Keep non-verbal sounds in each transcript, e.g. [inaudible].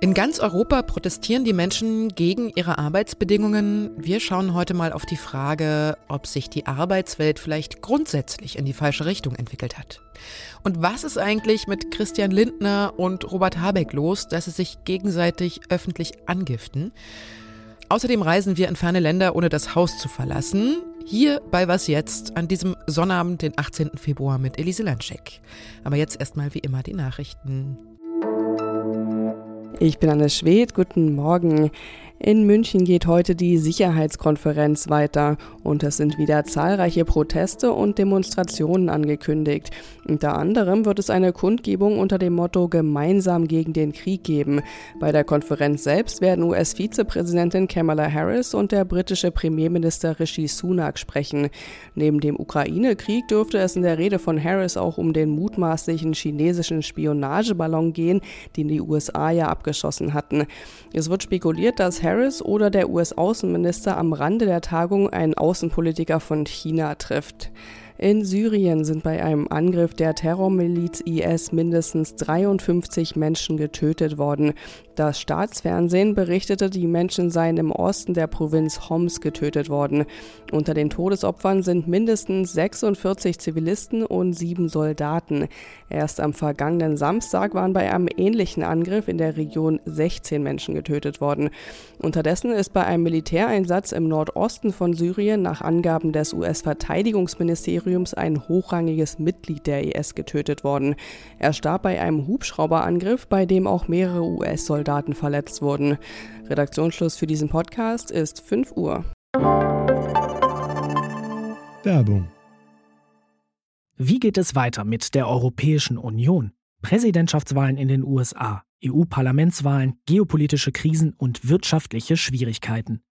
In ganz Europa protestieren die Menschen gegen ihre Arbeitsbedingungen. Wir schauen heute mal auf die Frage, ob sich die Arbeitswelt vielleicht grundsätzlich in die falsche Richtung entwickelt hat. Und was ist eigentlich mit Christian Lindner und Robert Habeck los, dass sie sich gegenseitig öffentlich angiften? Außerdem reisen wir in ferne Länder, ohne das Haus zu verlassen. Hier bei Was Jetzt an diesem Sonnabend, den 18. Februar mit Elise Landschek. Aber jetzt erstmal wie immer die Nachrichten. Ich bin Anne Schwedt, guten Morgen. In München geht heute die Sicherheitskonferenz weiter und es sind wieder zahlreiche Proteste und Demonstrationen angekündigt. Unter anderem wird es eine Kundgebung unter dem Motto Gemeinsam gegen den Krieg geben. Bei der Konferenz selbst werden US-Vizepräsidentin Kamala Harris und der britische Premierminister Rishi Sunak sprechen. Neben dem Ukraine-Krieg dürfte es in der Rede von Harris auch um den mutmaßlichen chinesischen Spionageballon gehen, den die USA ja abgeschossen hatten. Es wird spekuliert, dass Harris oder der US-Außenminister am Rande der Tagung einen Außenpolitiker von China trifft. In Syrien sind bei einem Angriff der Terrormiliz IS mindestens 53 Menschen getötet worden. Das Staatsfernsehen berichtete, die Menschen seien im Osten der Provinz Homs getötet worden. Unter den Todesopfern sind mindestens 46 Zivilisten und sieben Soldaten. Erst am vergangenen Samstag waren bei einem ähnlichen Angriff in der Region 16 Menschen getötet worden. Unterdessen ist bei einem Militäreinsatz im Nordosten von Syrien nach Angaben des US-Verteidigungsministeriums Ministeriums ein hochrangiges Mitglied der IS getötet worden. Er starb bei einem Hubschrauberangriff, bei dem auch mehrere US-Soldaten verletzt wurden. Redaktionsschluss für diesen Podcast ist 5 Uhr. Werbung. Wie geht es weiter mit der Europäischen Union? Präsidentschaftswahlen in den USA, EU-Parlamentswahlen, geopolitische Krisen und wirtschaftliche Schwierigkeiten.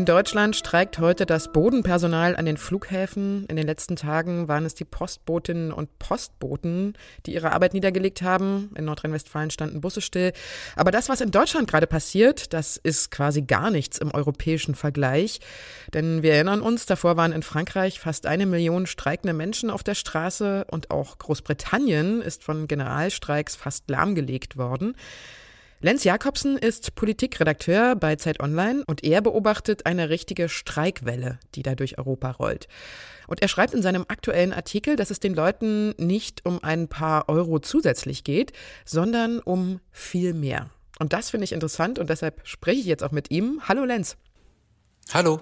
In Deutschland streikt heute das Bodenpersonal an den Flughäfen. In den letzten Tagen waren es die Postbotinnen und Postboten, die ihre Arbeit niedergelegt haben. In Nordrhein-Westfalen standen Busse still. Aber das, was in Deutschland gerade passiert, das ist quasi gar nichts im europäischen Vergleich. Denn wir erinnern uns, davor waren in Frankreich fast eine Million streikende Menschen auf der Straße und auch Großbritannien ist von Generalstreiks fast lahmgelegt worden. Lenz Jakobsen ist Politikredakteur bei Zeit Online und er beobachtet eine richtige Streikwelle, die da durch Europa rollt. Und er schreibt in seinem aktuellen Artikel, dass es den Leuten nicht um ein paar Euro zusätzlich geht, sondern um viel mehr. Und das finde ich interessant und deshalb spreche ich jetzt auch mit ihm. Hallo Lenz. Hallo.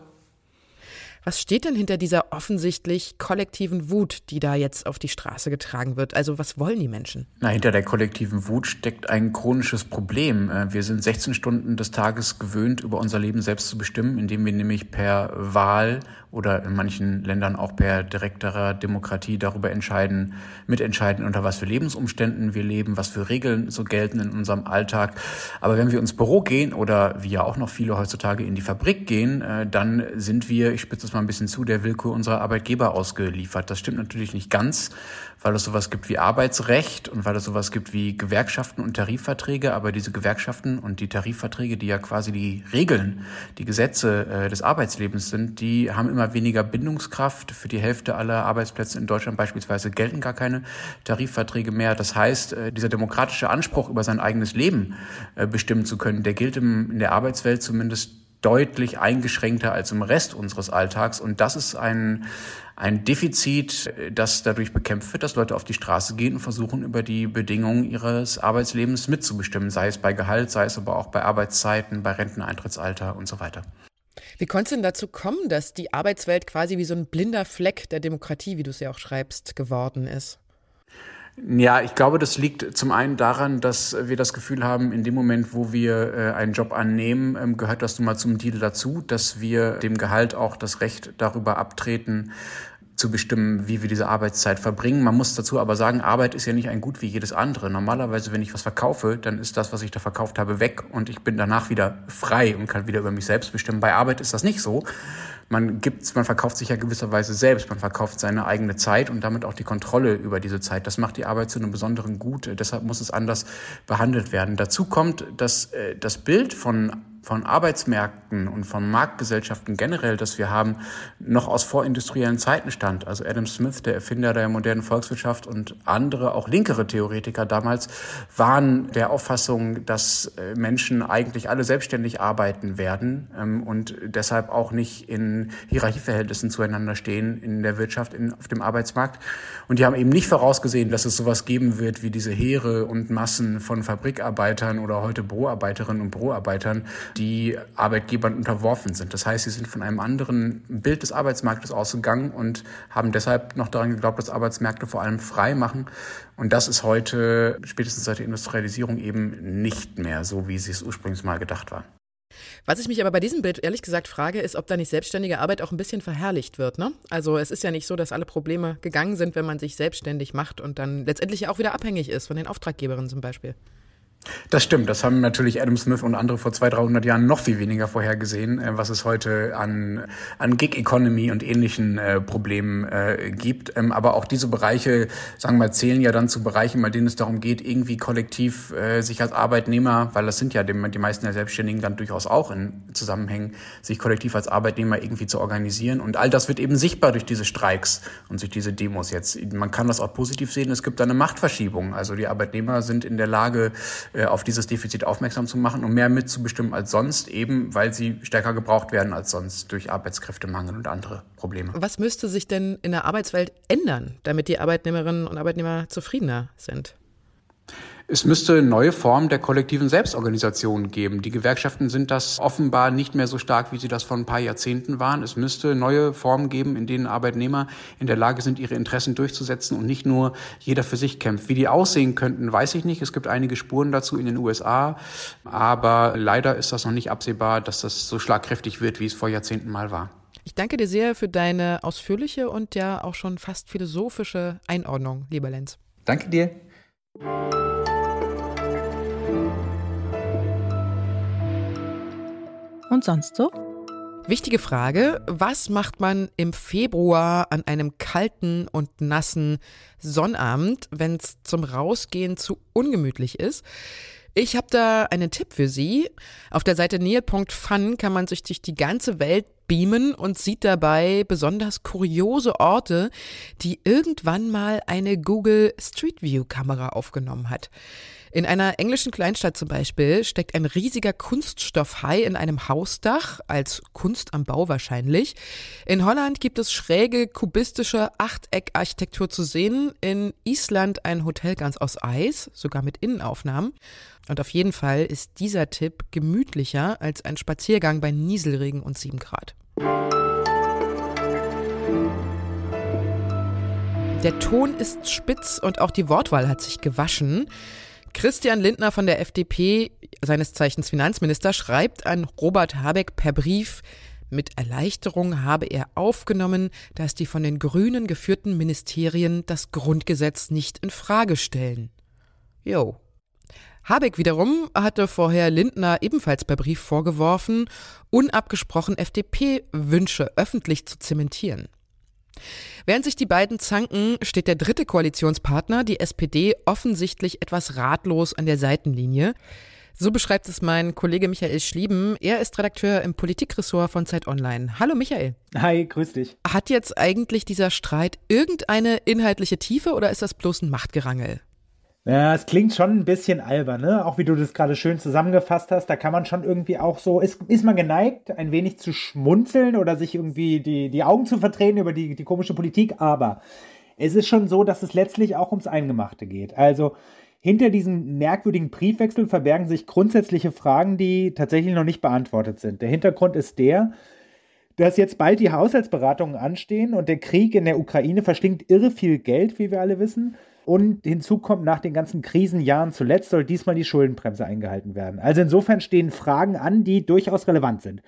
Was steht denn hinter dieser offensichtlich kollektiven Wut, die da jetzt auf die Straße getragen wird? Also was wollen die Menschen? Na, hinter der kollektiven Wut steckt ein chronisches Problem. Äh, wir sind 16 Stunden des Tages gewöhnt, über unser Leben selbst zu bestimmen, indem wir nämlich per Wahl oder in manchen Ländern auch per direkterer Demokratie darüber entscheiden, mitentscheiden, unter was für Lebensumständen wir leben, was für Regeln so gelten in unserem Alltag. Aber wenn wir ins Büro gehen oder wie ja auch noch viele heutzutage in die Fabrik gehen, äh, dann sind wir, ich spitze es mal ein bisschen zu, der Willkür unserer Arbeitgeber ausgeliefert. Das stimmt natürlich nicht ganz, weil es sowas gibt wie Arbeitsrecht und weil es sowas gibt wie Gewerkschaften und Tarifverträge. Aber diese Gewerkschaften und die Tarifverträge, die ja quasi die Regeln, die Gesetze äh, des Arbeitslebens sind, die haben immer weniger Bindungskraft. Für die Hälfte aller Arbeitsplätze in Deutschland beispielsweise gelten gar keine Tarifverträge mehr. Das heißt, äh, dieser demokratische Anspruch über sein eigenes Leben äh, bestimmen zu können, der gilt in der Arbeitswelt zumindest deutlich eingeschränkter als im Rest unseres Alltags. Und das ist ein, ein Defizit, das dadurch bekämpft wird, dass Leute auf die Straße gehen und versuchen, über die Bedingungen ihres Arbeitslebens mitzubestimmen, sei es bei Gehalt, sei es aber auch bei Arbeitszeiten, bei Renteneintrittsalter und so weiter. Wie konnte es denn dazu kommen, dass die Arbeitswelt quasi wie so ein blinder Fleck der Demokratie, wie du es ja auch schreibst, geworden ist? Ja, ich glaube, das liegt zum einen daran, dass wir das Gefühl haben, in dem Moment, wo wir äh, einen Job annehmen, ähm, gehört das nun mal zum Deal dazu, dass wir dem Gehalt auch das Recht darüber abtreten, zu bestimmen, wie wir diese Arbeitszeit verbringen. Man muss dazu aber sagen, Arbeit ist ja nicht ein Gut wie jedes andere. Normalerweise, wenn ich was verkaufe, dann ist das, was ich da verkauft habe, weg und ich bin danach wieder frei und kann wieder über mich selbst bestimmen. Bei Arbeit ist das nicht so. Man gibt, man verkauft sich ja gewisserweise selbst, man verkauft seine eigene Zeit und damit auch die Kontrolle über diese Zeit. Das macht die Arbeit zu einem besonderen Gut. Deshalb muss es anders behandelt werden. Dazu kommt, dass äh, das Bild von von Arbeitsmärkten und von Marktgesellschaften generell, das wir haben, noch aus vorindustriellen Zeiten stammt. Also Adam Smith, der Erfinder der modernen Volkswirtschaft und andere, auch linkere Theoretiker damals, waren der Auffassung, dass äh, Menschen eigentlich alle selbstständig arbeiten werden ähm, und deshalb auch nicht in Hierarchieverhältnissen zueinander stehen in der Wirtschaft, in, auf dem Arbeitsmarkt. Und die haben eben nicht vorausgesehen, dass es sowas geben wird wie diese Heere und Massen von Fabrikarbeitern oder heute Büroarbeiterinnen und Büroarbeitern, die Arbeitgebern unterworfen sind. Das heißt, sie sind von einem anderen Bild des Arbeitsmarktes ausgegangen und haben deshalb noch daran geglaubt, dass Arbeitsmärkte vor allem frei machen. Und das ist heute, spätestens seit der Industrialisierung, eben nicht mehr so, wie sie es ursprünglich mal gedacht war. Was ich mich aber bei diesem Bild ehrlich gesagt frage, ist, ob da nicht selbstständige Arbeit auch ein bisschen verherrlicht wird. Ne? Also es ist ja nicht so, dass alle Probleme gegangen sind, wenn man sich selbstständig macht und dann letztendlich auch wieder abhängig ist von den Auftraggeberinnen zum Beispiel. Das stimmt. Das haben natürlich Adam Smith und andere vor 200, 300 Jahren noch viel weniger vorhergesehen, äh, was es heute an, an Gig Economy und ähnlichen äh, Problemen äh, gibt. Ähm, aber auch diese Bereiche, sagen wir mal, zählen ja dann zu Bereichen, bei denen es darum geht, irgendwie kollektiv äh, sich als Arbeitnehmer, weil das sind ja die, die meisten der Selbstständigen dann durchaus auch in Zusammenhängen, sich kollektiv als Arbeitnehmer irgendwie zu organisieren. Und all das wird eben sichtbar durch diese Streiks und durch diese Demos jetzt. Man kann das auch positiv sehen. Es gibt da eine Machtverschiebung. Also die Arbeitnehmer sind in der Lage, auf dieses Defizit aufmerksam zu machen und mehr mitzubestimmen als sonst, eben weil sie stärker gebraucht werden als sonst durch Arbeitskräftemangel und andere Probleme. Was müsste sich denn in der Arbeitswelt ändern, damit die Arbeitnehmerinnen und Arbeitnehmer zufriedener sind? Es müsste neue Formen der kollektiven Selbstorganisation geben. Die Gewerkschaften sind das offenbar nicht mehr so stark, wie sie das vor ein paar Jahrzehnten waren. Es müsste neue Formen geben, in denen Arbeitnehmer in der Lage sind, ihre Interessen durchzusetzen und nicht nur jeder für sich kämpft. Wie die aussehen könnten, weiß ich nicht. Es gibt einige Spuren dazu in den USA, aber leider ist das noch nicht absehbar, dass das so schlagkräftig wird, wie es vor Jahrzehnten mal war. Ich danke dir sehr für deine ausführliche und ja auch schon fast philosophische Einordnung, lieber Lenz. Danke dir. Und sonst so? Wichtige Frage, was macht man im Februar an einem kalten und nassen Sonnabend, wenn es zum Rausgehen zu ungemütlich ist? Ich habe da einen Tipp für Sie. Auf der Seite neil.fun kann man sich durch die ganze Welt beamen und sieht dabei besonders kuriose Orte, die irgendwann mal eine Google Street View Kamera aufgenommen hat. In einer englischen Kleinstadt zum Beispiel steckt ein riesiger Kunststoffhai in einem Hausdach, als Kunst am Bau wahrscheinlich. In Holland gibt es schräge kubistische Achteckarchitektur zu sehen. In Island ein Hotel ganz aus Eis, sogar mit Innenaufnahmen. Und auf jeden Fall ist dieser Tipp gemütlicher als ein Spaziergang bei Nieselregen und 7 Grad. Der Ton ist spitz und auch die Wortwahl hat sich gewaschen. Christian Lindner von der FDP, seines Zeichens Finanzminister, schreibt an Robert Habeck per Brief, mit Erleichterung habe er aufgenommen, dass die von den Grünen geführten Ministerien das Grundgesetz nicht in Frage stellen. Jo. Habeck wiederum hatte vorher Lindner ebenfalls per Brief vorgeworfen, unabgesprochen FDP-Wünsche öffentlich zu zementieren. Während sich die beiden zanken, steht der dritte Koalitionspartner, die SPD, offensichtlich etwas ratlos an der Seitenlinie. So beschreibt es mein Kollege Michael Schlieben. Er ist Redakteur im Politikressort von Zeit Online. Hallo Michael. Hi, grüß dich. Hat jetzt eigentlich dieser Streit irgendeine inhaltliche Tiefe oder ist das bloß ein Machtgerangel? Ja, es klingt schon ein bisschen albern, ne? Auch wie du das gerade schön zusammengefasst hast, da kann man schon irgendwie auch so, ist, ist man geneigt, ein wenig zu schmunzeln oder sich irgendwie die, die Augen zu verdrehen über die, die komische Politik, aber es ist schon so, dass es letztlich auch ums Eingemachte geht. Also hinter diesem merkwürdigen Briefwechsel verbergen sich grundsätzliche Fragen, die tatsächlich noch nicht beantwortet sind. Der Hintergrund ist der, dass jetzt bald die Haushaltsberatungen anstehen und der Krieg in der Ukraine verschlingt irre viel Geld, wie wir alle wissen. Und hinzu kommt, nach den ganzen Krisenjahren zuletzt soll diesmal die Schuldenbremse eingehalten werden. Also insofern stehen Fragen an, die durchaus relevant sind.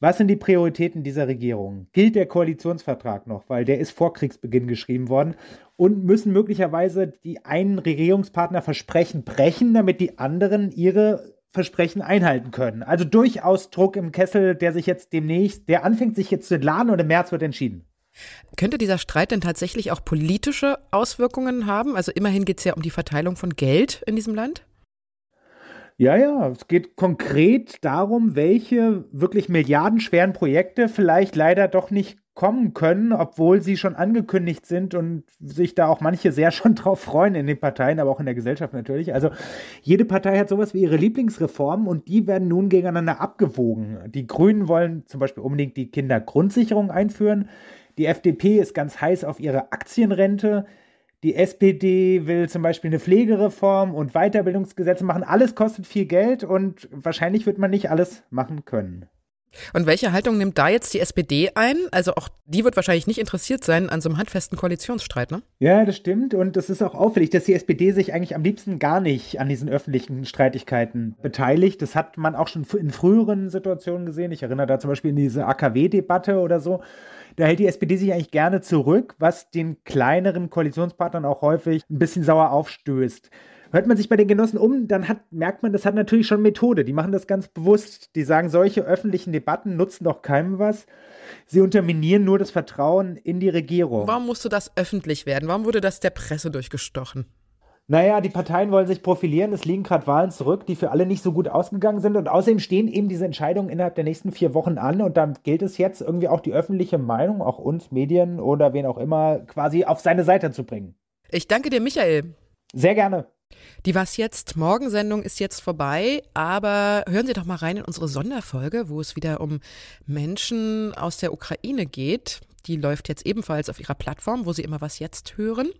Was sind die Prioritäten dieser Regierung? Gilt der Koalitionsvertrag noch, weil der ist vor Kriegsbeginn geschrieben worden? Und müssen möglicherweise die einen Regierungspartner Versprechen brechen, damit die anderen ihre Versprechen einhalten können. Also durchaus Druck im Kessel, der sich jetzt demnächst, der anfängt sich jetzt zu entladen und im März wird entschieden. Könnte dieser Streit denn tatsächlich auch politische Auswirkungen haben? Also immerhin geht es ja um die Verteilung von Geld in diesem Land. Ja, ja, es geht konkret darum, welche wirklich milliardenschweren Projekte vielleicht leider doch nicht kommen können, obwohl sie schon angekündigt sind und sich da auch manche sehr schon [laughs] drauf freuen in den Parteien, aber auch in der Gesellschaft natürlich. Also jede Partei hat sowas wie ihre Lieblingsreformen und die werden nun gegeneinander abgewogen. Die Grünen wollen zum Beispiel unbedingt die Kindergrundsicherung einführen. Die FDP ist ganz heiß auf ihre Aktienrente. Die SPD will zum Beispiel eine Pflegereform und Weiterbildungsgesetze machen. Alles kostet viel Geld und wahrscheinlich wird man nicht alles machen können. Und welche Haltung nimmt da jetzt die SPD ein? Also auch die wird wahrscheinlich nicht interessiert sein an so einem handfesten Koalitionsstreit, ne? Ja, das stimmt. Und es ist auch auffällig, dass die SPD sich eigentlich am liebsten gar nicht an diesen öffentlichen Streitigkeiten beteiligt. Das hat man auch schon in früheren Situationen gesehen. Ich erinnere da zum Beispiel in diese AKW-Debatte oder so. Da hält die SPD sich eigentlich gerne zurück, was den kleineren Koalitionspartnern auch häufig ein bisschen sauer aufstößt. Hört man sich bei den Genossen um, dann hat, merkt man, das hat natürlich schon Methode. Die machen das ganz bewusst. Die sagen, solche öffentlichen Debatten nutzen doch keinem was. Sie unterminieren nur das Vertrauen in die Regierung. Warum musste das öffentlich werden? Warum wurde das der Presse durchgestochen? Naja, die Parteien wollen sich profilieren. Es liegen gerade Wahlen zurück, die für alle nicht so gut ausgegangen sind. Und außerdem stehen eben diese Entscheidungen innerhalb der nächsten vier Wochen an. Und dann gilt es jetzt irgendwie auch die öffentliche Meinung, auch uns Medien oder wen auch immer, quasi auf seine Seite zu bringen. Ich danke dir, Michael. Sehr gerne. Die Was jetzt Morgensendung ist jetzt vorbei, aber hören Sie doch mal rein in unsere Sonderfolge, wo es wieder um Menschen aus der Ukraine geht. Die läuft jetzt ebenfalls auf ihrer Plattform, wo Sie immer was jetzt hören.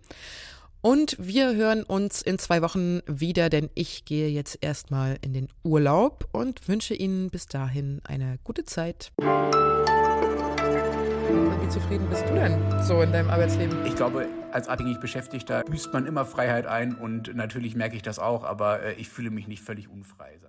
Und wir hören uns in zwei Wochen wieder, denn ich gehe jetzt erstmal in den Urlaub und wünsche Ihnen bis dahin eine gute Zeit. Wie zufrieden bist du denn so in deinem Arbeitsleben? Ich glaube, als abhängig Beschäftigter büßt man immer Freiheit ein und natürlich merke ich das auch, aber äh, ich fühle mich nicht völlig unfrei.